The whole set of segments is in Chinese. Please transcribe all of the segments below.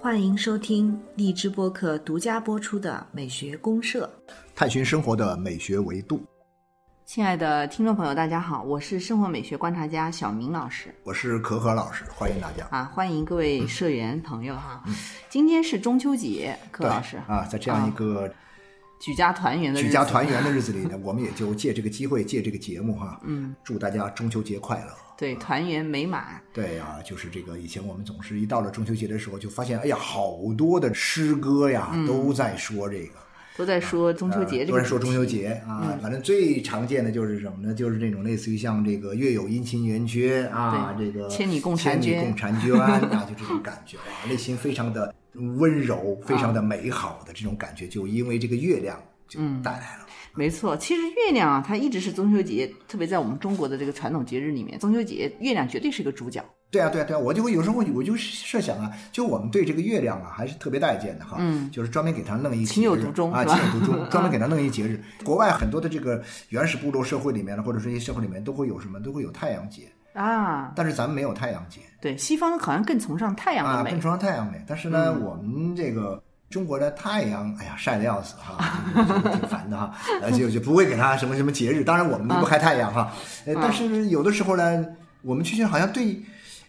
欢迎收听荔枝播客独家播出的《美学公社》，探寻生活的美学维度。亲爱的听众朋友，大家好，我是生活美学观察家小明老师我是可可老师，欢迎大家。啊，欢迎各位社员朋友哈。今天是中秋节，柯老师啊，在这样一个举家团圆的日子举家团圆的日子里呢，我们也就借这个机会，借这个节目哈，嗯，祝大家中秋节快乐。对团圆美满，对呀、就是这个以前我们总是一到了中秋节的时候，就发现哎呀，好多的诗歌呀、都在说这个。都在说中秋节都在说中秋节啊，反正最常见的就是什么呢？就是这种类似于像这个月有阴晴圆缺啊，这个千里共婵千里娟共婵娟啊，就这种感觉啊，内心非常的温柔，非常的美好的这种感觉，就因为这个月亮就带来了。没错，其实月亮啊，它一直是中秋节，特别在我们中国的这个传统节日里面，中秋节月亮绝对是个主角。对啊，对啊，对啊，我就会有时候我就设想啊，就我们对这个月亮啊还是特别待见的哈，嗯，就是专门给它弄一情有节日啊，独钟啊情有独钟，专门给它弄一节日。国外很多的这个原始部落社会里面呢，或者说一些社会里面都会有什么，都会有太阳节，啊，但是咱们没有太阳节对，西方好像更崇尚太阳啊，的美。更崇尚太阳美。但是呢，我们这个中国的太阳，哎呀，晒得要死哈，挺烦的哈，呃，就就不会给他什么什么节日。当然，我们离不开太阳哈，呃，但是有的时候呢，我们确实好像对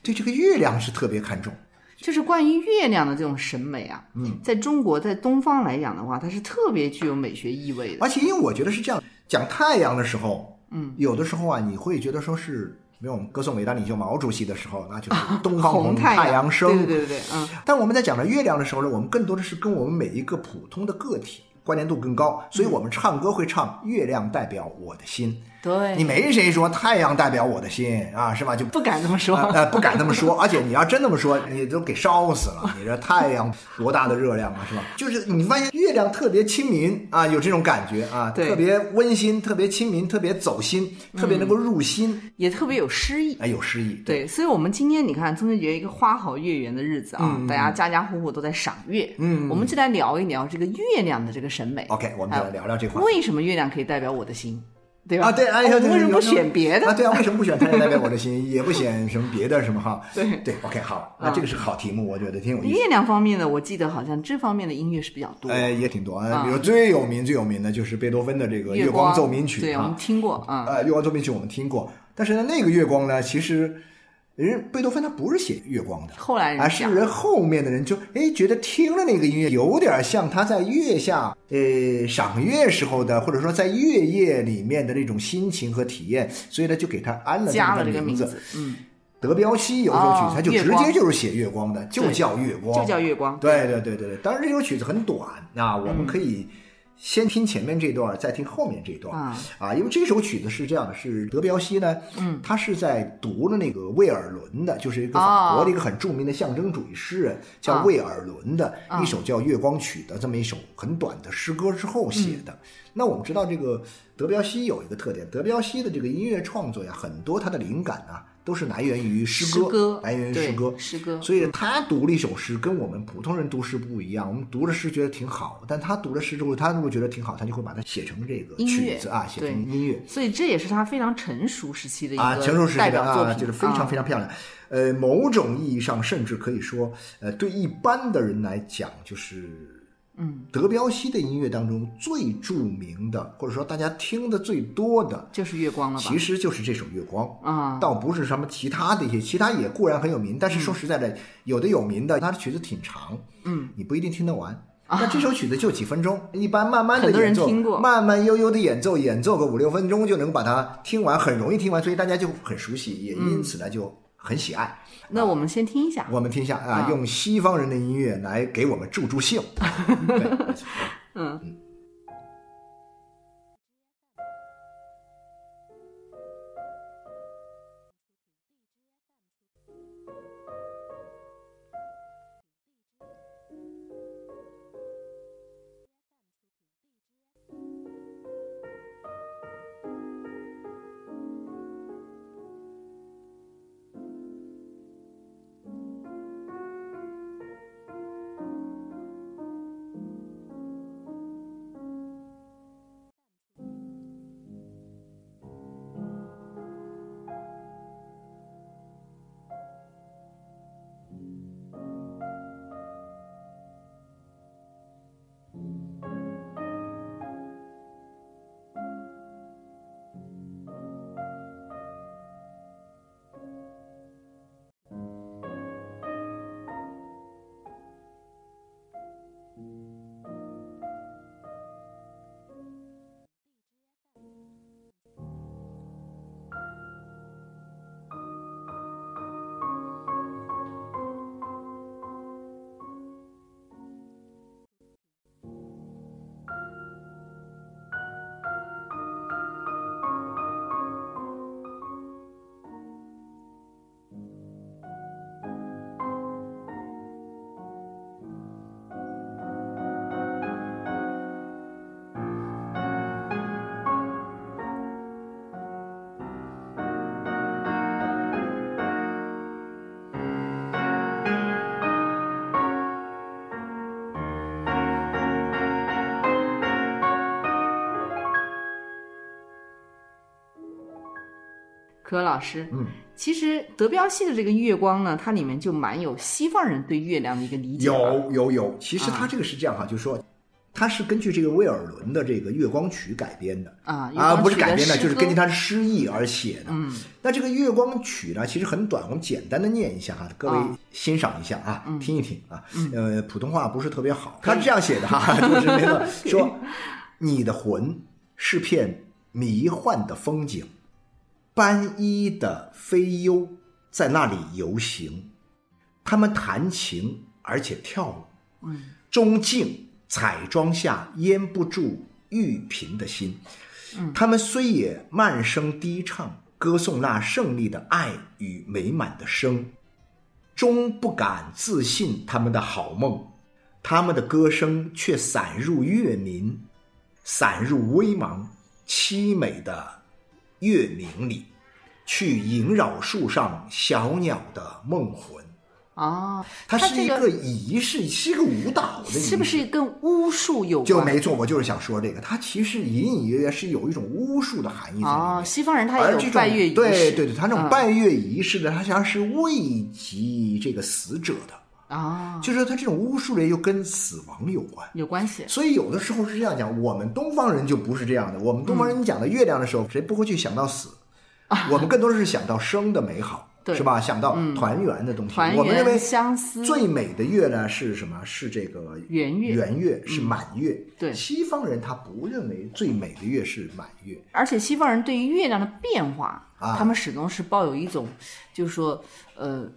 对这个月亮是特别看重。就是关于月亮的这种审美啊，嗯，在中国在东方来讲的话，它是特别具有美学意味的。而且因为我觉得是这样，讲太阳的时候，嗯，有的时候啊，你会觉得说是，没有我们歌颂伟大领袖毛主席的时候，那就是东方红，太太阳升。对对对对，嗯，但我们在讲到月亮的时候呢，我们更多的是跟我们每一个普通的个体关联度更高，所以我们唱歌会唱“月亮代表我的心”，对，你没谁说太阳代表我的心啊，是吧？就不敢这么说。不敢这么说，而且你要真这么说，你都给烧死了。你这太阳多大的热量啊，是吧？就是你发现月亮特别亲民啊，有这种感觉啊，对特别温馨，特别亲民，特别走心，特别能够入心，也特别有诗意。哎，有诗意。对，所以，我们今天你看中秋节一个花好月圆的日子啊，大家家家户户都在赏月。嗯我们就来聊一聊这个月亮的这个审美。OK，我们就来聊聊这块。为什么月亮可以代表我的心，对吧？啊，对，哎呀，我们为什么不选别的？啊，对啊，为什么不选太阳代表我的心，也不选什么别的什么哈？对对，OK，好，那这个是好题目，我觉得挺有意思。月亮方面的，我记得好像这方面的音乐是比较多。哎，也挺多啊，啊比如最有名最有名的就是贝多芬的这个《月月光奏鸣曲》对，我们啊，听过啊。呃，《月光奏鸣曲》我们听过，但是呢，那个月光呢，其实人贝多芬他不是写月光的，后来人是人后面的人就哎觉得听了那个音乐有点像他在月下呃赏月时候的，或者说在月夜里面的那种心情和体验，所以呢就给他安了加了这个名字，嗯，德彪西有一首曲哦子，他就直接就是写月光的，就叫月光，就叫月光。对对对对对，当然这首曲子很短啊，我嗯们可以先听前面这段，再听后面这段啊因为这首曲子是这样的，是德彪西呢，嗯，他是在读了那个魏尔伦的，就是一个法国的一个很著名的象征主义诗人，叫啊魏尔伦的一首叫《月光曲》的这么一首很短的诗歌之后写的。嗯。那我们知道这个德彪西有一个特点，德彪西的这个音乐创作呀，很多他的灵感啊都是来源于诗诗歌来源于诗歌，诗歌所以他读了一首诗，跟我们普通人读诗不一样。我们读了诗觉得挺好，但他读了诗之后，他如果觉得挺好，他就会把它写成这个曲子啊，写成音乐所以这也是他非常成熟时期的一啊，成熟时期的作就是非常非常漂亮。呃，某种意义上，甚至可以说，呃，对一般的人来讲，就是。嗯，德彪西的音乐当中最著名的，或者说大家听的最多的，就是月光了吧？其实就是这首《月光》啊。倒不是什么其他的一些，其他也固然很有名，但是说实在的，有的有名的，它的曲子挺长，嗯，你不一定听得完。那这首曲子就几分钟，一般慢慢的演奏听过，慢慢悠悠的演奏，演奏个五六分钟就能把它听完，很容易听完，所以大家就很熟悉，也因此呢就很喜爱。那我们先听一下。我们听一下啊，啊用西方人的音乐来给我们助助兴。嗯。可老师，嗯，其实德彪西的这个月光呢，它里面就蛮有西方人对月亮的一个理解。有有有，其实啊它这个是这样哈，就是说。它是根据这个威尔伦的这个《月光曲》改编的啊啊，不是改编的，就是根据他的诗意而写的。嗯，那这个《月光曲》呢，其实很短，我们简单的念一下哈，各位啊欣赏一下啊，嗯听一听啊。呃，普通话不是特别好，他是这样写的哈，就是那个 说，你的魂是片迷幻的风景，斑衣的飞优在那里游行，他们弹琴而且跳舞，嗯，中境彩妆下淹不住玉嫔的心。他们虽也慢声低唱，歌颂那胜利的爱与美满的生，终不敢自信他们的好梦。他们的歌声却散入月明，散入微茫凄美的月明里，去萦绕树上小鸟的梦魂。哦，它是一个仪式，是一个舞蹈的是不是跟巫术有关？就没错，我就是想说这个，它其实隐隐约约是有一种巫术的含义在里面。啊，西方人他也有拜月仪式，对对对，他那种嗯拜月仪式的，他实际上是慰藉这个死者的，啊就是说他这种巫术类又跟死亡有关。有关系。所以有的时候是这样讲，我们东方人就不是这样的。我们东方人讲的月亮的时候，谁不会去想到死？我们更多的是想到生的美好，啊对嗯是吧？想到团圆的东西。团我们认为圆相思最美的月呢是什么？是这个圆月嗯圆月是满月。对西方人他不认为最美的月是满月。而且西方人对于月亮的变化，啊他们始终是抱有一种，就是说，呃。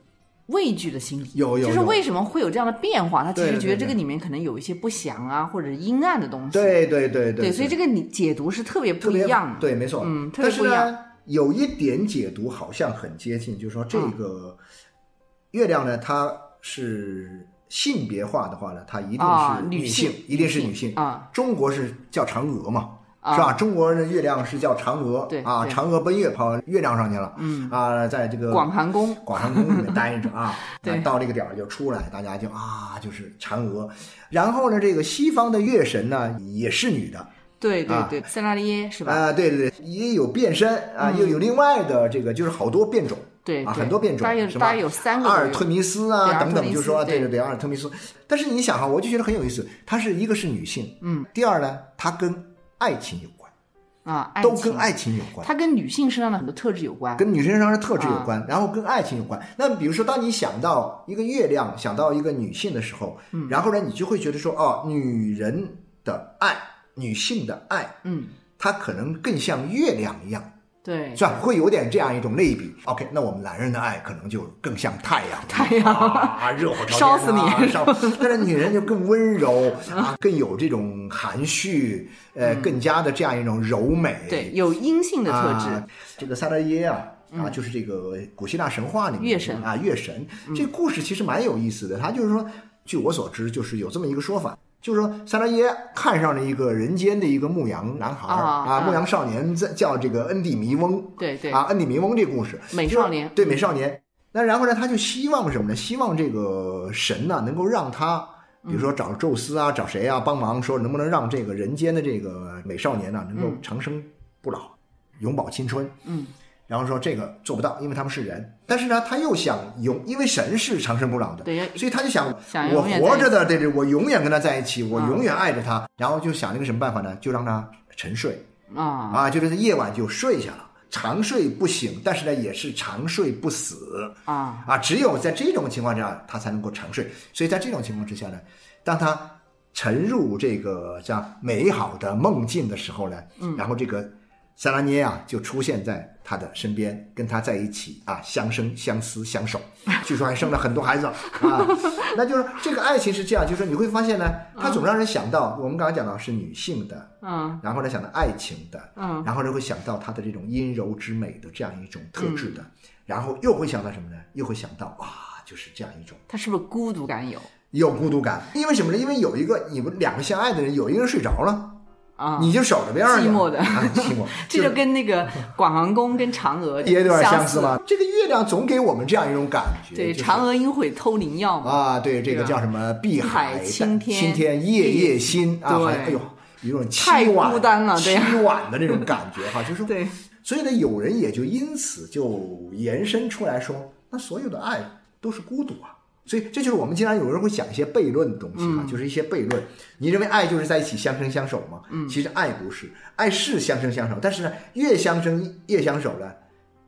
畏惧的心理，就是有就是为什么会有这样的变化？他其实觉得这个里面可能有一些不祥啊，或者阴暗的东西。对对对对对所以这个你解读是特别不一样的。对，没错。嗯特别不一样呢，有一点解读好像很接近，就是说这嗯个月亮呢，它是性别化的话呢，它一定是啊女性，一定是女女性啊。中国是叫嫦娥嘛。啊是吧？中国的月亮是叫嫦娥，对啊，嫦娥奔月跑月亮上去了，嗯啊，在这个广寒宫广寒宫里面待着 啊，到这个点儿就出来，大家就啊，就是嫦娥。然后呢，这个西方的月神呢也是女的，啊对对对，塞拉利耶是吧？啊，对对对，也有变身啊，又有另外的这个，就是好多变种。啊，对啊很多变种大概有，什么大概有三个阿尔忒弥斯对啊等等，就说对对对对，阿尔忒弥斯。但是你想哈，我就觉得很有意思，它是一个是女性，嗯，第二呢，它跟爱情有关，啊，都跟爱情有关。它跟女性身上的很多特质有关。跟女生身上的特质有啊关，然后跟爱情有关。那比如说，当你想到一个月亮，想到一个女性的时候，嗯，然后呢，你就会觉得说，哦，女人的爱，女性的爱，嗯，它可能更像月亮一样，对，是吧？会有点这样一种类比。OK，那我们男人的爱可能就更像太阳，太阳啊，热火朝天、啊，烧死你烧！但是女人就更温柔啊，更有这种含蓄，呃，更加的这样一种柔美。嗯对，有阴性的特质。啊、这个萨拉耶啊。啊，就是这个古希腊神话里面月神啊，月神这个故事其实蛮有意思的。他就是说，据我所知，就是有这么一个说法，就是说萨拉耶看上了一个人间的一个牧羊男孩啊啊牧羊少年，在叫这个恩蒂弥翁。对对啊，恩蒂弥翁这个故事，美少年对美少年。那然后呢，他就希望什么呢？希望这个神呢、能够让他，比如说找宙斯啊，找谁啊帮忙，说能不能让这个人间的这个美少年呢、能够长生不老，永葆青春。嗯。然后说这个做不到，因为他们是人。但是呢，他又想永，因为神是长生不老的，对所以他就想，想我活着的，对对，我永远跟他在一起，我啊永远爱着他。然后就想了一个什么办法呢？就让他沉睡啊，啊，就是夜晚就睡下了，长睡不醒，但是呢，也是长睡不死啊啊。只有在这种情况下，他才能够长睡。所以在这种情况之下呢，当他沉入这个这样美好的梦境的时候呢，嗯，然后这个萨拉涅啊就出现在他的身边，跟他在一起啊，相生相思相守，据说还生了很多孩子啊。那就是这个爱情是这样，就是你会发现呢，它总让人想到，我们刚刚讲到是女性的，嗯然后呢想到爱情的，嗯然后呢会想到她的这种阴柔之美的这样一种特质的，然后又会想到什么呢？又会想到啊，就是这样一种。他是不是孤独感有有孤独感，因为什么呢？因为有一个你们两个相爱的人，有一个人睡着了，啊？你就守着边儿去。寂寞的。啊，寂寞，这就跟那个广寒宫跟嫦娥 也有点相似吧。这个月亮总给我们这样一种感觉，对，就是。嫦娥应悔偷灵药嘛。啊，对，这个叫什么？碧海海青天。青天夜夜心。啊，对好像哎呦，有一种太凄婉孤单了对凄婉的那种感觉哈，就是说对，所以呢，有人也就因此就延伸出来说，那所有的爱都是孤独啊。所以这就是我们经常有人会讲一些悖论的东西啊，就是一些悖论。你认为爱就是在一起相生相守吗？嗯，其实爱不是，爱是相生相守，但是呢，越相生越相守呢，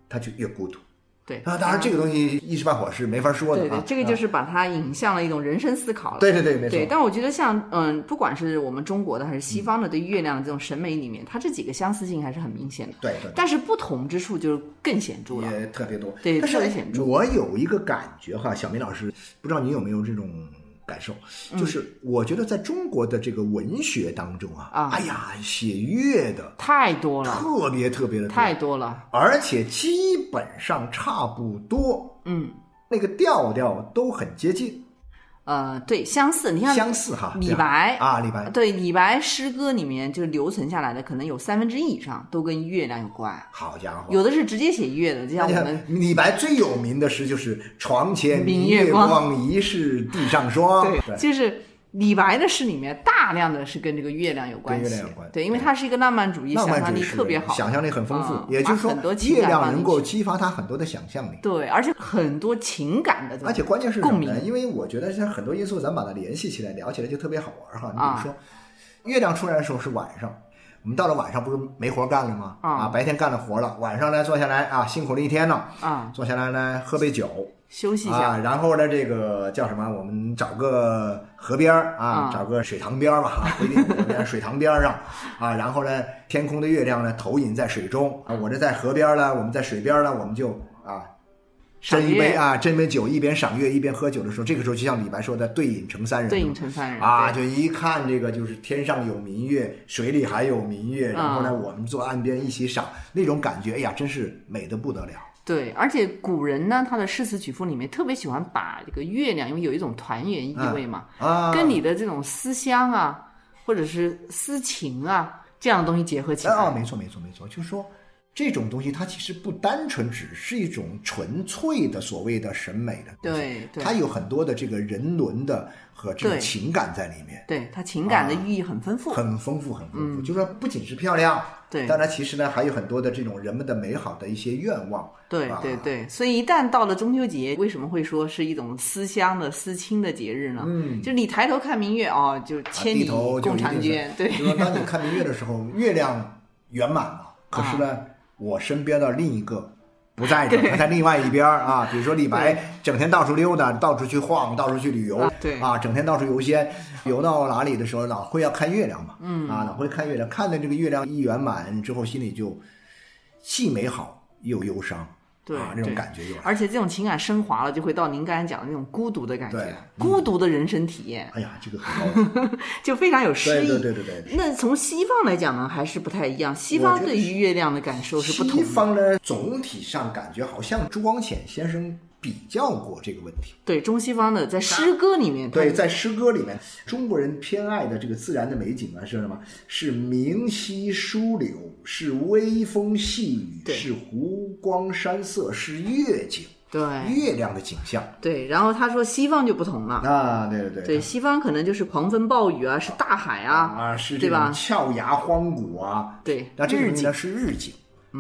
他就越孤独。对啊，当然这个东西一时半会儿是没法说的对对啊。，这个就是把它引向了一种人生思考了。对对对，没错。对，但我觉得像嗯，不管是我们中国的还是西方的，对月亮的这种审美里面，它这几个相似性还是很明显的。对对但是不同之处就是更显著了。也特别多。对是特别显著我有一个感觉哈，小明老师，不知道你有没有这种感受？嗯。就是我觉得在中国的这个文学当中啊，嗯哎呀，写乐的太多了，特别特别的多。太多了。而且基本上差不多，嗯，那个调调都很接近，呃，对，相似。你看相似哈。李白啊，李白，对李白诗歌里面就留存下来的，可能有三分之一以上都跟月亮有关，好家伙，有的是直接写月的，就像我们李白最有名的诗就是“床前明月光，疑是地上霜”。对，就是李白的诗里面大量的是跟这个月亮有关系，跟月亮有关对，因为他是一个浪漫主义，浪想象力特别好，想象力很丰富。嗯也就是说月亮能够激发他很多的想象力。对，而且很多情感的，而且关键是共鸣？因为我觉得像很多因素，咱们把它联系起来聊起来就特别好玩哈。你比啊如说，月亮出来的时候是晚上，我们到了晚上不是没活干了吗？啊白天干了活了，晚上呢坐下来啊，辛苦了一天呢，啊，坐下来呢喝杯酒休息一啊，下，然后呢这个叫什么？我们找个河边儿啊啊，找个水塘边儿吧，啊不一定河边，水塘边上 啊，然后呢天空的月亮呢投影在水中啊，我这在河边儿呢，我们在水边儿呢，我们就啊斟一杯啊，斟杯酒，一边赏月一边喝酒的时候，这个时候就像李白说的“对影成三人”，对影成三人啊，就一看这个就是天上有明月，水里还有明月，然后呢，啊我们坐岸边一起赏，那种感觉，哎呀，真是美的不得了。对，而且古人呢，他的诗词曲赋里面特别喜欢把这个月亮，因为有一种团圆意味嘛，啊，跟你的这种思乡啊，或者是思情啊这样的东西结合起来。啊，没错没错没错，就是说这种东西它其实不单纯只是一种纯粹的所谓的审美的东西，对对它有很多的这个人伦的和这个情感在里面。对，它情感的寓意很丰富。很丰富，很丰富。就说不仅是漂亮，嗯对。当然其实呢还有很多的这种人们的美好的一些愿望。对啊对对，所以一旦到了中秋节，为什么会说是一种思乡的、思亲的节日呢？嗯。就你抬头看明月哦，就千里共婵娟，对，就说当你看明月的时候，月亮圆满了，可是呢，我身边的另一个不在这儿，他在另外一边儿啊。比如说李白，整天到处溜达，到处去晃，到处去旅游，啊对。啊，整天到处游仙，游到哪里的时候，老会要看月亮嘛，嗯，啊，老会看月亮，看的这个月亮一圆满之后，心里就既美好又忧伤，对啊，那种感觉有。而且这种情感升华了，就会到您刚才讲的那种孤独的感觉，孤独的人生体验，哎呀，这个很高级，就非常有诗意。对对对对。那从西方来讲呢，还是不太一样。西方对于月亮的感受是不同的。西方呢，总体上感觉好像朱光潜先生比较过这个问题。对中西方的在诗歌里面，对，在诗歌里面，中国人偏爱的这个自然的美景啊，是什么？是明溪疏柳，是微风细雨，是湖光山色，是月景，对。月亮的景象。对，然后他说西方就不同了。啊，对对对。对，西方可能就是狂风暴雨啊，是大海啊，啊，是这种对吧？峭崖荒谷啊，对，那这个日景嗯东西呢是日景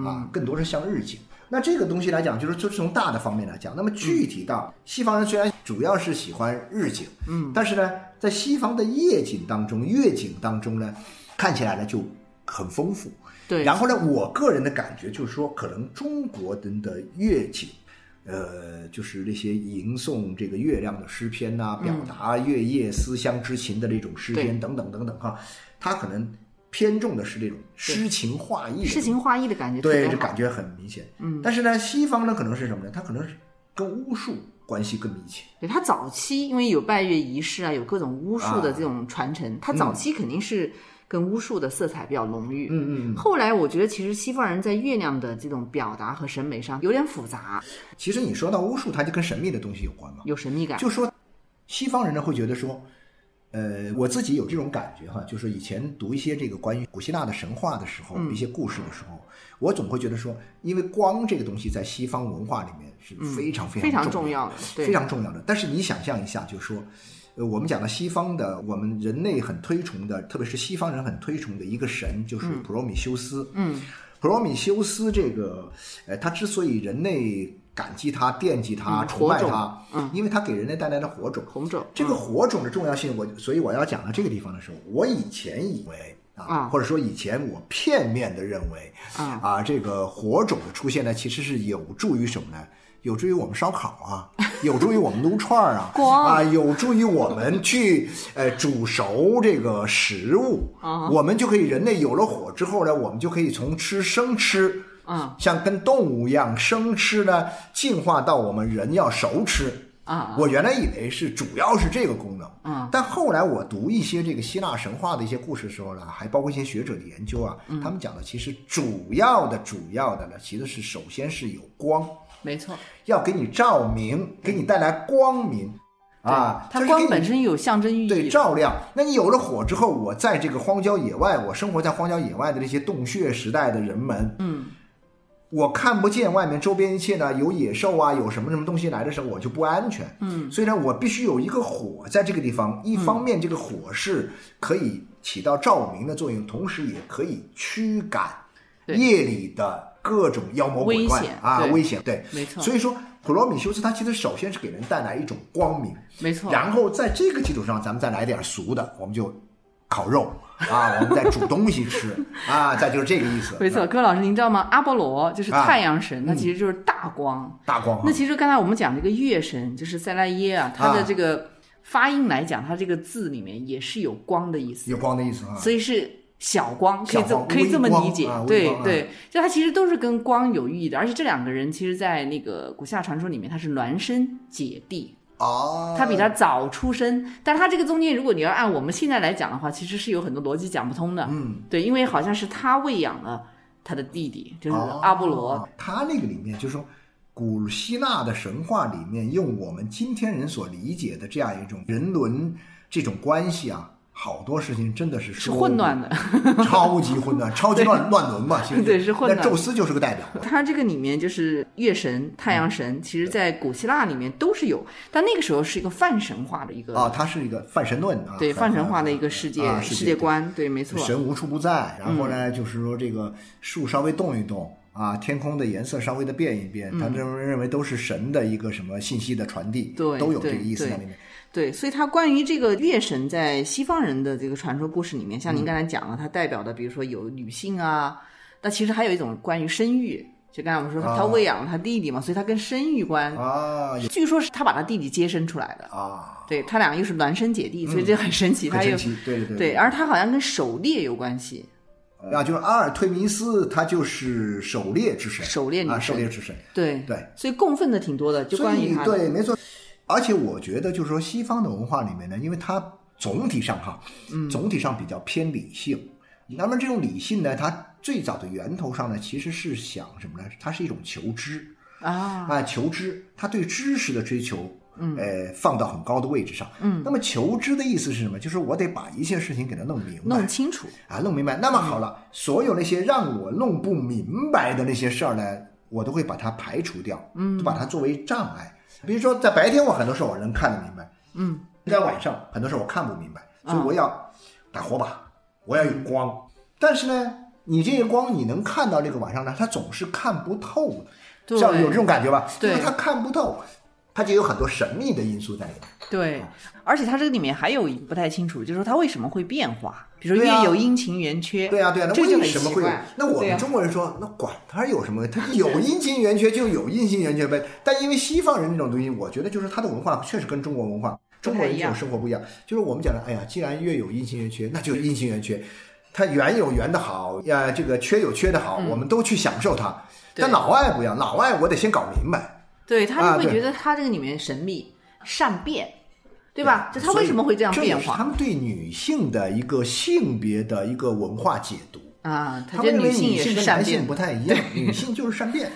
啊，更多是像日景。那这个东西来讲，就是就是从大的方面来讲。那么具体到西方人，虽然主要是喜欢日景，嗯，但是呢，在西方的夜景当中、月景当中呢，看起来呢就很丰富。对，然后呢，我个人的感觉就是说，可能中国人的月景，呃，就是那些吟诵这个月亮的诗篇呐、表达月夜思乡之情的那种诗篇等等等等哈，它可能偏重的是这种诗情画意诗情画意的感觉对，这感觉很明显。嗯，但是呢，西方呢可能是什么呢？它可能是跟巫术关系更密切。对它早期因为有拜月仪式啊，有各种巫术的啊这种传承，它早期肯定是跟巫术的色彩比较浓郁。嗯嗯。后来我觉得其实西方人在月亮的这种表达和审美上有点复杂，其实你说到巫术，它就跟神秘的东西有关嘛。有神秘感。就说西方人呢会觉得说，呃，我自己有这种感觉哈，就是以前读一些这个关于古希腊的神话的时候，一些故事的时候，我总会觉得说，因为光这个东西在西方文化里面是非常非非常常重重要的，对非常重要的。但是你想象一下，就是说，呃，我们讲到西方的，我们人类很推崇的，特别是西方人很推崇的一个神，就是普罗米修斯。嗯，普罗米修斯这个，呃，他之所以人类感激他、惦记他、嗯崇拜他，嗯，因为他给人类带来了火种。红种这个火种的重要性，我所以我要讲到这个地方的时候，我以前以为啊，啊或者说以前我片面的认为啊这个火种的出现呢，其实是有助于什么呢？有助于我们烧烤啊，有助于我们撸串儿啊，啊，有助于我们去呃煮熟这个食物，啊我们就可以人类有了火之后呢，我们就可以从吃生吃，啊像跟动物一样生吃呢，进化到我们人要熟吃。啊我原来以为是主要是这个功能，嗯。但后来我读一些这个希腊神话的一些故事的时候呢，还包括一些学者的研究啊，嗯。他们讲的其实主要的主要的呢，其实是首先是有光，没错，要给你照明，给你带来光明。啊，它光本身有象征意义。对，照亮。那你有了火之后，我在这个荒郊野外，我生活在荒郊野外的这些洞穴时代的人们，嗯，我看不见外面周边一切呢，有野兽啊，有什么什么东西来的时候，我就不安全。嗯，所以呢，我必须有一个火在这个地方。一方面，这个火是可以起到照明的作用，同时也可以驱赶夜里的各种妖魔鬼怪啊，危险。对，没错所以说，普罗米修斯他其实首先是给人带来一种光明，没错，然后在这个基础上，咱们再来点俗的，我们就烤肉啊，我们在煮东西吃啊，再就是这个意思。没错，各位老师，您知道吗？阿波罗就是啊太阳神，它其实就是大光。大光那其实刚才我们讲这个月神，就是塞拉耶啊，它的这个发音来讲，它这个字里面也是有光的意思，有光的意思啊。所以是小光，可以这可以这么理解啊。对啊对，就它其实都是跟光有寓意的，而且这两个人其实，在那个古希腊传说里面，他是孪生姐弟，啊，他比他早出生，但他这个中间，如果你要按我们现在来讲的话，其实是有很多逻辑讲不通的。嗯，对，因为好像是他喂养了他的弟弟，就是阿波罗。哦他那个里面就是说，古希腊的神话里面，用我们今天人所理解的这样一种人伦这种关系啊，好多事情真的是是混乱的，超级混乱，超级乱乱伦嘛，其实对是混乱那宙斯就是个代表。他这个里面就是月神、太阳神，其实在古希腊里面都是有，但那个时候是一个泛神话的一个，啊，它是一个泛神论啊，对泛泛神话的一个世界、啊世界观，对，没错，神无处不在，然后嗯。呢，就是说这个树稍微动一动啊，天空的颜色稍微的变一变，他认为认为都是神的一个什么信息的传递，嗯对都有这个意思在里面。对，所以它关于这个月神在西方人的这个传说故事里面，像您刚才讲了，它代表的比如说有女性啊，那其实还有一种关于生育，就刚才我们说啊。他喂养了他弟弟嘛，所以他跟生育观，啊据说是他把他弟弟接生出来的，啊，对他俩又是孪生姐弟，所以这很神奇，他又对对对对，而他好像跟狩猎有关系，啊，就是阿尔忒弥斯，他就是狩猎之神，啊，狩猎女神狩猎之神，对对，所以供奉的挺多的，就关于他对，没错。而且我觉得，就是说西方的文化里面呢，因为它总体上哈，嗯总体上比较偏理性。那么这种理性呢，它最早的源头上呢，其实是想什么呢？它是一种求知啊，啊，求知，它对知识的追求，嗯，呃，放到很高的位置上。嗯，那么求知的意思是什么？就是我得把一切事情给它弄明白，弄清楚，啊，弄明白。那么好了，所有那些让我弄不明白的那些事儿呢，我都会把它排除掉，嗯，就把它作为障碍。比如说，在白天我很多事儿我能看得明白，嗯，在晚上很多事儿我看不明白，所以我要打火把，我要有光。但是呢，你这个光你能看到这个晚上呢，它总是看不透的，对。像有这种感觉吧？对。就是它看不透，它就有很多神秘的因素在里面。对，而且它这个里面还有一个不太清楚，就是说它为什么会变化，比如月有阴晴圆缺，对啊、对啊、那为什么会？那我们中国人说，那管它有什么？它有阴晴圆缺就有阴晴圆缺呗。但因为西方人这种东西，我觉得就是他的文化确实跟中国文化、中国人这种生活不一样。就是我们讲的，哎呀，既然月有阴晴圆缺，那就阴晴圆缺。它圆有圆的好，呀，这个缺有缺的好，我们都去享受它。但老外不一样，老外我得先搞明白。对他就会觉得他这个里面神秘善变，对吧？就他为什么会这样变化这他们对女性的一个性别的一个文化解读。啊？他他觉得们认为女性也是跟男性善变不太一样，女性就是善变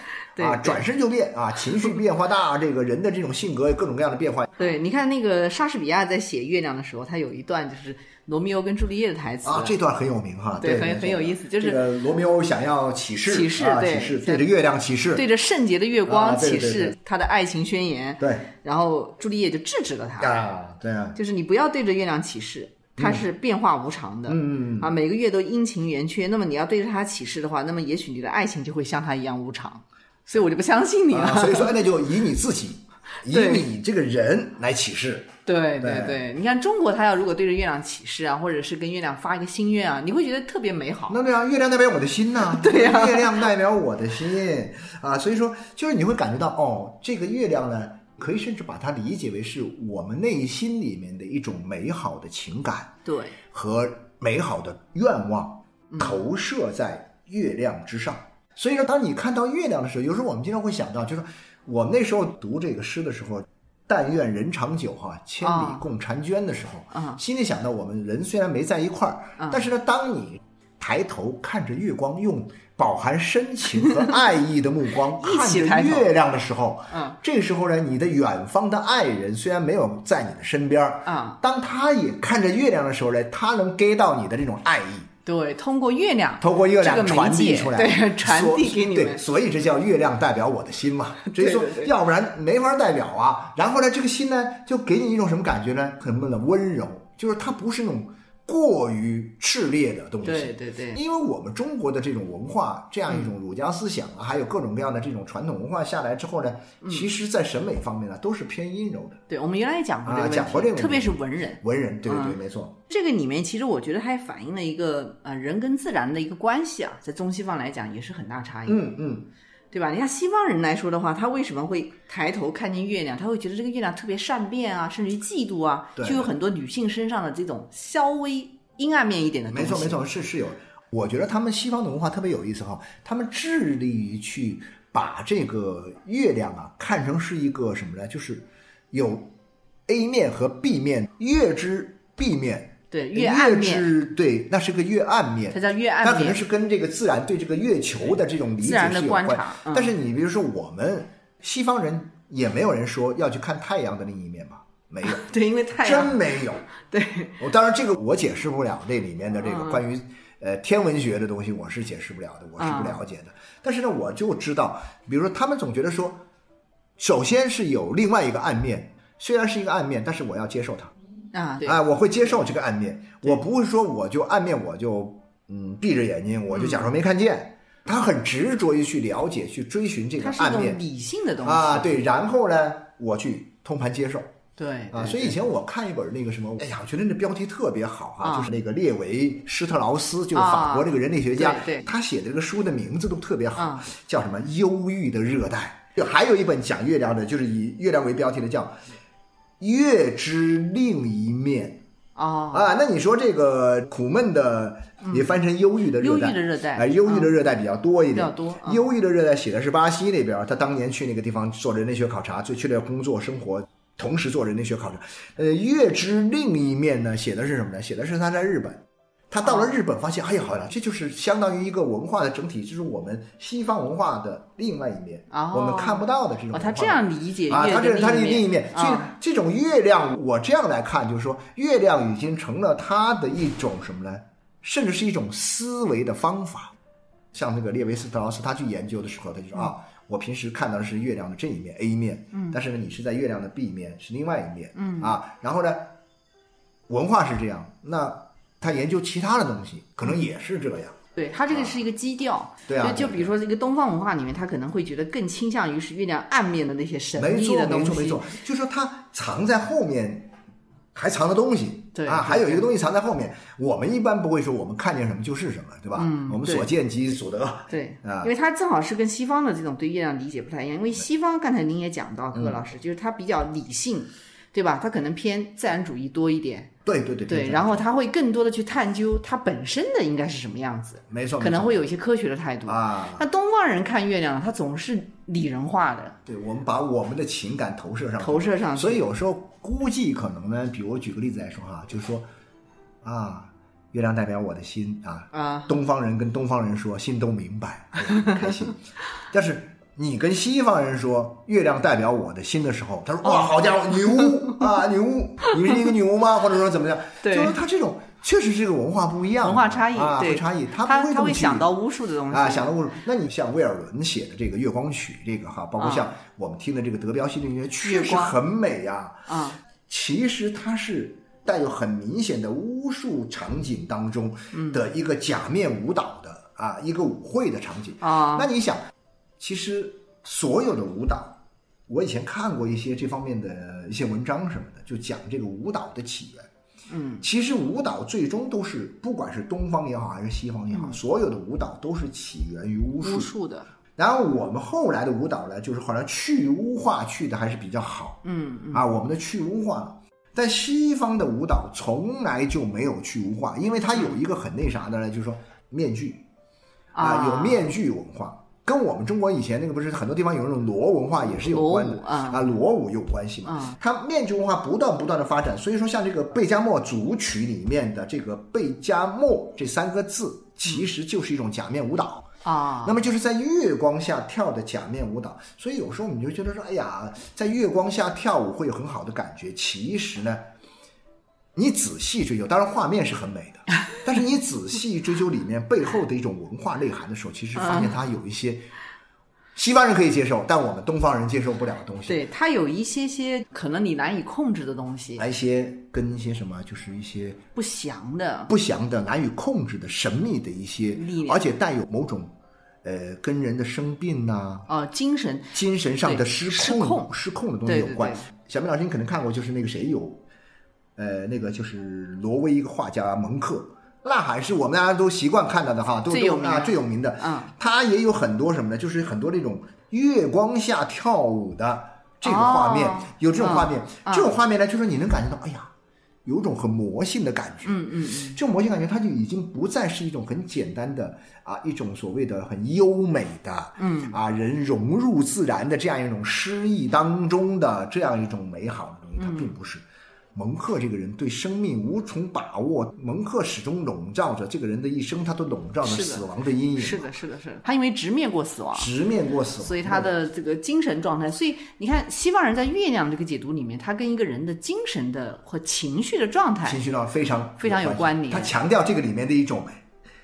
啊，对对转身就变啊，情绪变化大，这个人的这种性格各种各样的变化对，你看那个莎士比亚在写月亮的时候，他有一段就是罗密欧跟朱丽叶的台词啊，这段很有名哈，对很很有意思就是这个罗密欧想要启誓，启誓啊，对起誓在对着月亮启誓，对着圣洁的月光啊对起誓对对对他的爱情宣言，对然后朱丽叶就制止了他，啊，对啊，就是你不要对着月亮启誓。它是变化无常的，嗯，啊，每个月都阴晴圆缺。那么你要对着它起誓的话，那么也许你的爱情就会像它一样无常。所以我就不相信你了。啊所以说，那就以你自己，以你这个人来起誓。对对对对，你看中国，他要如果对着月亮起誓啊，或者是跟月亮发一个心愿啊，你会觉得特别美好。那对啊，月亮代表我的心呐、对呀月亮代表我的心啊，所以说就是你会感觉到哦，这个月亮呢，可以甚至把它理解为是我们内心里面的一种美好的情感对，和美好的愿望投射在月亮之上。所以说，当你看到月亮的时候，有时候我们经常会想到，就是我们那时候读这个诗的时候。但愿人长久，哈，千里啊。共婵娟的时候，啊心里想到我们人虽然没在一块儿，啊但是呢，当你抬头看着月光，用饱含深情和爱意的目光 看着月亮的时候，嗯，这时候呢，你的远方的爱人虽然没有在你的身边儿，啊，当他也看着月亮的时候呢，他能 get 到你的这种爱意，对，通过月亮，通过月亮传递出来，对，传递给你对，们。所以这叫月亮代表我的心嘛。所以说要不然没法代表啊。然后呢，这个心呢，就给你一种什么感觉呢？很闷的温柔，就是它不是那种过于炽烈的东西。对对对，因为我们中国的这种文化，这样一种儒家思想啊，还有各种各样的这种传统文化下来之后呢，嗯其实在审美方面呢，都是偏阴柔的。对，我们原来也讲过这个啊，讲过这个特别是文人。文人，对对对，嗯没错。这个里面其实我觉得它也反映了一个呃人跟自然的一个关系啊，在中西方来讲也是很大差异，嗯嗯，对吧？你看西方人来说的话，他为什么会抬头看见月亮？他会觉得这个月亮特别善变啊，甚至于嫉妒啊，就有很多女性身上的这种稍微阴暗面一点的东西。没错没错，是是有。我觉得他们西方的文化特别有意思哈，他们致力于去把这个月亮啊看成是一个什么呢？就是有 A 面和 B 面，月之 B 面，对，月暗面，之对，那是个月暗面它。叫月暗面。可能是跟这个自然对这个月球的这种理解是有关但是你比如说我们西方人也没有人说要去看太阳的另一面吧？没有，对，因为太阳真没有。对我当然这个我解释不了这里面的这个嗯关于呃天文学的东西，我是解释不了的，我是不了解的。但是呢，我就知道，比如说他们总觉得说，首先是有另外一个暗面，虽然是一个暗面，但是我要接受它。啊，对，啊，我会接受这个暗面，我不会说我就暗面我就嗯闭着眼睛，我就假装没看见。他很执着于去了解、去追寻这个暗面理性的东西啊，对，然后呢，我去通盘接受。对啊，所以以前我看一本那个什么，哎呀，我觉得那标题特别好哈、啊就是那个列维施特劳斯，就是法国这个人类学家，对对他写的这个书的名字都特别好，啊叫什么《忧郁的热带》。就还有一本讲月亮的，就是以月亮为标题的，叫《月之另一面》哦，啊。那你说这个苦闷的，也翻成忧郁的热忧郁带，的热带，哎，忧郁的热带比较多一点，比较多嗯。忧郁的热带写的是巴西那边，他当年去那个地方做人类学考察，就去了工作生活，同时做人类学考察。呃，月之另一面呢，写的是什么呢？写的是他在日本，他到了日本发现，哎呀，好了，这就是相当于一个文化的整体，就是我们西方文化的另外一面，哦。我们看不到的这种。他这样理解啊，月的它这是它的另另一面，所以啊这种月亮，我这样来看，就是说，月亮已经成了他的一种什么呢？甚至是一种思维的方法。像那个列维斯特劳斯，他去研究的时候，他就说啊，我平时看到的是月亮的这一面 A 面，嗯，但是呢，你是在月亮的 B 面，是另外一面，嗯。啊，然后呢，文化是这样，那他研究其他的东西，可能也是这样，对，他这个是一个基调。对啊，就就比如说这个东方文化里面，他可能会觉得更倾向于是月亮暗面的那些神没错，秘的东西。没错，没错，就是说它藏在后面，还藏着东西，啊，对啊还有一个东西藏在后面。我们一般不会说我们看见什么就是什么，对吧？嗯我们所见即所得。对，啊因为它正好是跟西方的这种对月亮理解不太一样。因为西方刚才您也讲到，嗯柯老师、就是他比较理性，对吧？他可能偏自然主义多一点，对对对对，然后他会更多的去探究它本身的应该是什么样子，没错，可能会有一些科学的态度。啊，那东方人看月亮呢，他总是拟人化的，对，我们把我们的情感投射上去，投射上去。所以有时候估计可能呢，比如我举个例子来说哈，就是说啊，月亮代表我的心啊，啊，东方人跟东方人说，心都明白，哎开心。但是你跟西方人说月亮代表我的心的时候，他说哇，好家伙，女巫啊女巫，你是一个女巫吗？或者说怎么样？对就是他这种确实是个文化不一样，文化差异，啊，对会差异，他他不会这么去会想到巫术的东西啊，想到巫术。那你像威尔伦写的这个《月光曲》，这个哈，包括啊像我们听的这个德彪西的音乐，确实很美呀、啊，其实它是带有很明显的巫术场景当中的一个假面舞蹈的啊一个舞会的场景。啊，那你想，其实所有的舞蹈，我以前看过一些这方面的一些文章什么的，就讲这个舞蹈的起源。嗯，其实舞蹈最终都是，不管是东方也好，还是西方也好，所有的舞蹈都是起源于巫术。巫术的，然后我们后来的舞蹈呢，就是好像去污化去的还是比较好。嗯嗯。啊，我们的去污化。但西方的舞蹈从来就没有去污化，因为它有一个很那啥的呢，就是说面具。啊，有面具文化，跟我们中国以前那个不是很多地方有那种罗文化也是有关的啊啊，罗舞有关系嘛。啊它面具文化不断不断的发展，所以说像这个贝加莫组曲里面的这个贝加莫这三个字，其实就是一种假面舞蹈。啊，那么就是在月光下跳的假面舞蹈，所以有时候你就觉得说，哎呀，在月光下跳舞会有很好的感觉。其实呢，你仔细追究，当然画面是很美的，但是你仔细追究里面背后的一种文化内涵的时候，其实发现它有一些西方人可以接受，但我们东方人接受不了的东西。对，它有一些些可能你难以控制的东西，来一些跟一些什么，就是一些不祥的，不祥的、难以控制的、神秘的一些力，量而且带有某种呃跟人的生病呐、呃，精神精神上的对失失控、失控的东西有关。小明老师，你可能看过，就是那个谁有，呃，那个就是挪威一个画家蒙克，呐喊是我们大家都习惯看到的哈，都最有名的都啊最有名的。嗯，他也有很多什么呢？就是很多那种月光下跳舞的这个画面，哦有这种画面，嗯这种画面呢，就是你能感觉到，哎呀，有种很魔性的感觉。嗯嗯嗯，这种魔性感觉，它就已经不再是一种很简单的啊，一种所谓的很优美的，嗯啊，人融入自然的这样一种诗意当中的这样一种美好的东西，它并不是。蒙克这个人对生命无从把握，蒙克始终笼罩着这个人的一生，他都笼罩着死亡的阴影，是的，是的，是的，他因为直面过死亡，直面过死亡，所以他的这个精神状态，所以你看西方人在月亮这个解读里面，他跟一个人的精神的或情绪的状态情绪状态非常非常有关联他强调这个里面的一种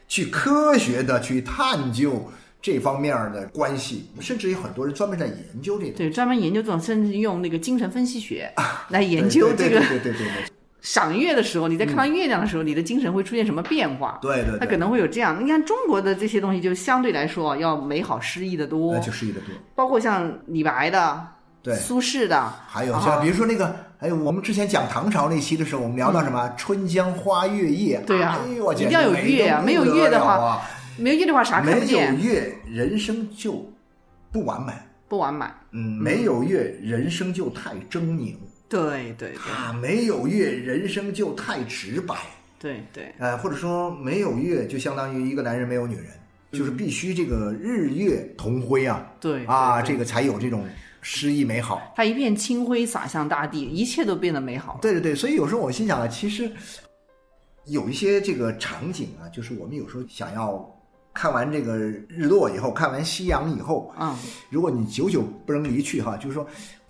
去科学的去探究这方面的关系，甚至有很多人专门在研究这个。对专门研究这种，甚至用那个精神分析学来研究这个对对对对对赏月的时候，你在看到月亮的时候，你的精神会出现什么变化？对对对，它可能会有这样。你看中国的这些东西，就相对来说要美好诗意的多那，就诗意的多。包括像李白的、对，苏轼的，还有像比如说那个，还有我们之前讲唐朝那期的时候，我们聊到什么“春江花月夜”，对啊哎呦我一定要有月啊没有月的话话，没有月的话啥看不没有，月，人生就不完美。不完美。嗯，没有月，人生就太狰狞对对啊；没有月，人生就太直白。对对，呃，或者说没有月，就相当于一个男人没有女人，就是必须这个日月同辉啊。对啊，这个才有这种诗意美好。它一片清辉洒向大地，一切都变得美好。对对对，所以有时候我心想啊，其实有一些这个场景啊，就是我们有时候想要看完这个日落以后，看完夕阳以后，嗯，如果你久久不能离去哈，就是说，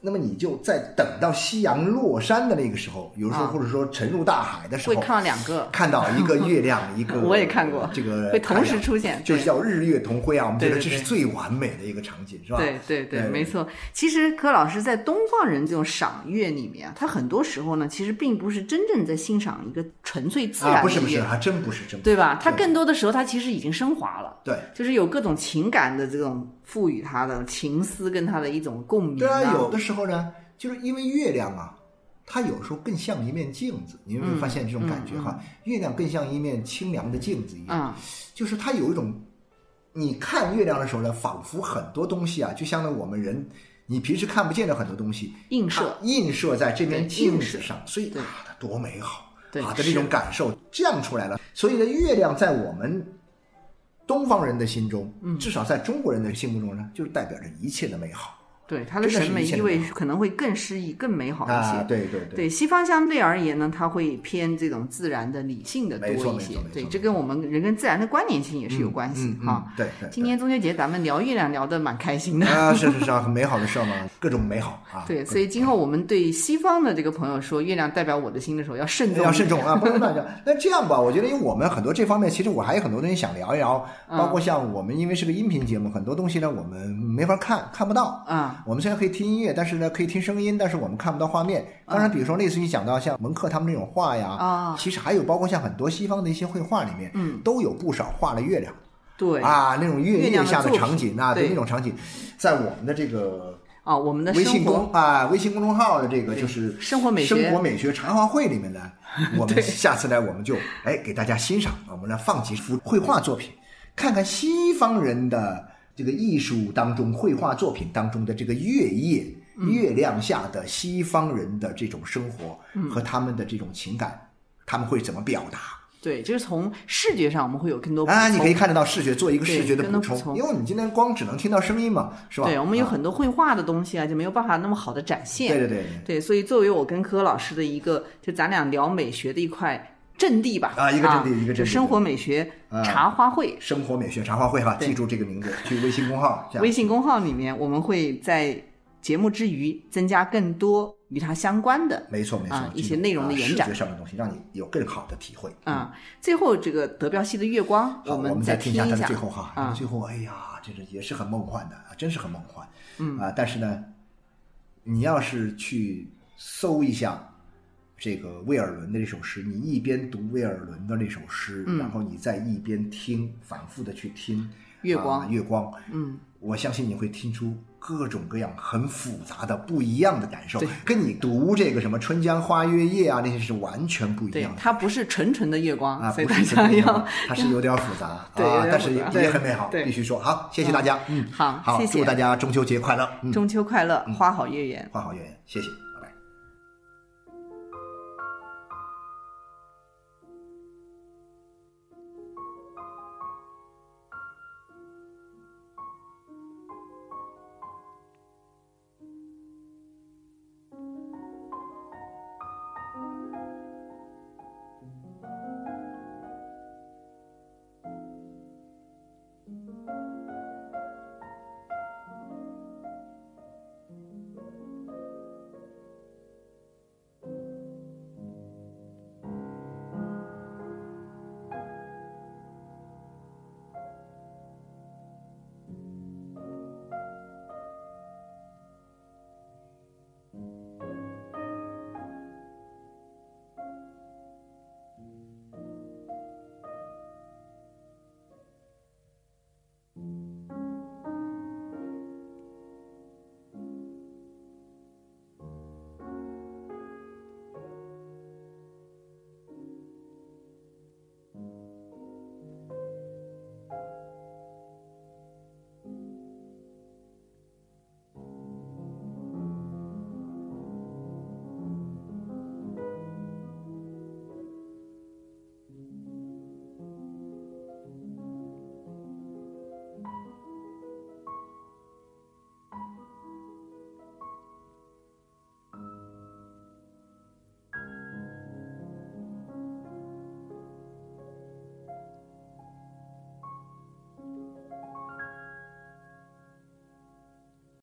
那么你就在等到夕阳落山的那个时候，有时候啊。或者说沉入大海的时候，会看到两个，看到一个月亮，一个 我也看过这个会同时出现，就是叫日月同辉啊，我们觉得这是最完美的一个场景，是吧？对对对，没错。其实柯老师在东方人这种赏月里面啊，他很多时候呢，其实并不是真正在欣赏一个纯粹自然不是不是，还真不是，真不是。对吧？他更多的时候，他其实已经升华了，对。就是有各种情感的这种赋予他的情思跟他的一种共鸣、对啊，有的时候呢，就是因为月亮啊，它有时候更像一面镜子，你有没有发现这种感觉哈？月亮更像一面清凉的镜子一样，嗯，就是它有一种，你看月亮的时候呢，仿佛很多东西啊，就相当于我们人。你平时看不见的很多东西，映射映射在这面镜子上，所以对啊，它多美好对啊的这种感受，这样出来了。所以呢，月亮在我们东方人的心中，嗯。至少在中国人的心目中呢，就是代表着一切的美好对他的审美意味可能会更诗意、更美好一些。啊！对对对。对西方相对而言呢，它会偏这种自然的、理性的多一些对，这跟我们人跟自然的关联性也是有关系嗯嗯哈。嗯对对。今年中秋节咱们聊月亮聊得蛮开心的。啊，是是是啊，很美好的事儿嘛，各种美好啊。对，所以今后我们对西方的这个朋友说月亮代表我的心的时候，要慎重，要慎重。啊，不能乱讲。那这样吧，我觉得因为我们很多这方面，其实我还有很多东西想聊一聊，包括像我们因为是个音频节目，很多东西呢我们没法看，看不到。啊啊我们虽然可以听音乐，但是呢可以听声音，但是我们看不到画面。当然，比如说类似于讲到像蒙克他们那种画呀，啊其实还有包括像很多西方的一些绘画里面，嗯，都有不少画了月亮。对啊，那种月夜下的场景啊，对对那种场景，在我们的这个啊，我们的微信公啊微信公众号的这个就是生活美学生活美学茶话会里面呢，我们下次呢我们就哎给大家欣赏，我们来放几幅绘画作品，看看西方人的这个艺术当中绘画作品当中的这个月夜。嗯月亮下的西方人的这种生活嗯和他们的这种情感，他们会怎么表达？对，就是从视觉上我们会有更多啊，你可以看得到视觉，做一个视觉的补充，补充因为你今天光只能听到声音嘛，是吧？对，我们有啊很多绘画的东西啊，就没有办法那么好的展现。对对对对对，所以作为我跟柯老师的一个，就咱俩聊美学的一块阵地吧。啊一个阵地一个阵地就生活美学茶话会。生活美学茶话会哈，记住这个名字，去微信公号，微信公号里面，我们会在节目之余增加更多与它相关的没错没错啊，一些内容的啊延展视觉上的东西，让你有更好的体会。啊。最后这个德彪西的月光，我们再听下它的听一下最后哈，啊。最后哎呀，这个也是很梦幻的，真是很梦幻。嗯啊，但是呢，你要是去搜一下这个魏尔伦的这首诗，你一边读魏尔伦的那首诗，然后你再一边听，反复的去听月光啊月光，嗯，我相信你会听出各种各样很复杂的不一样的感受，跟你读这个什么《春江花月夜》啊那些是完全不一样，的。它不是纯纯的月光，啊，不是这个要它是有点复杂，啊但是也也很美好，对必须说好，谢谢大家，嗯，好好，谢谢祝大家中秋节快乐，嗯，中秋快乐，花好月圆。花好月圆，谢谢。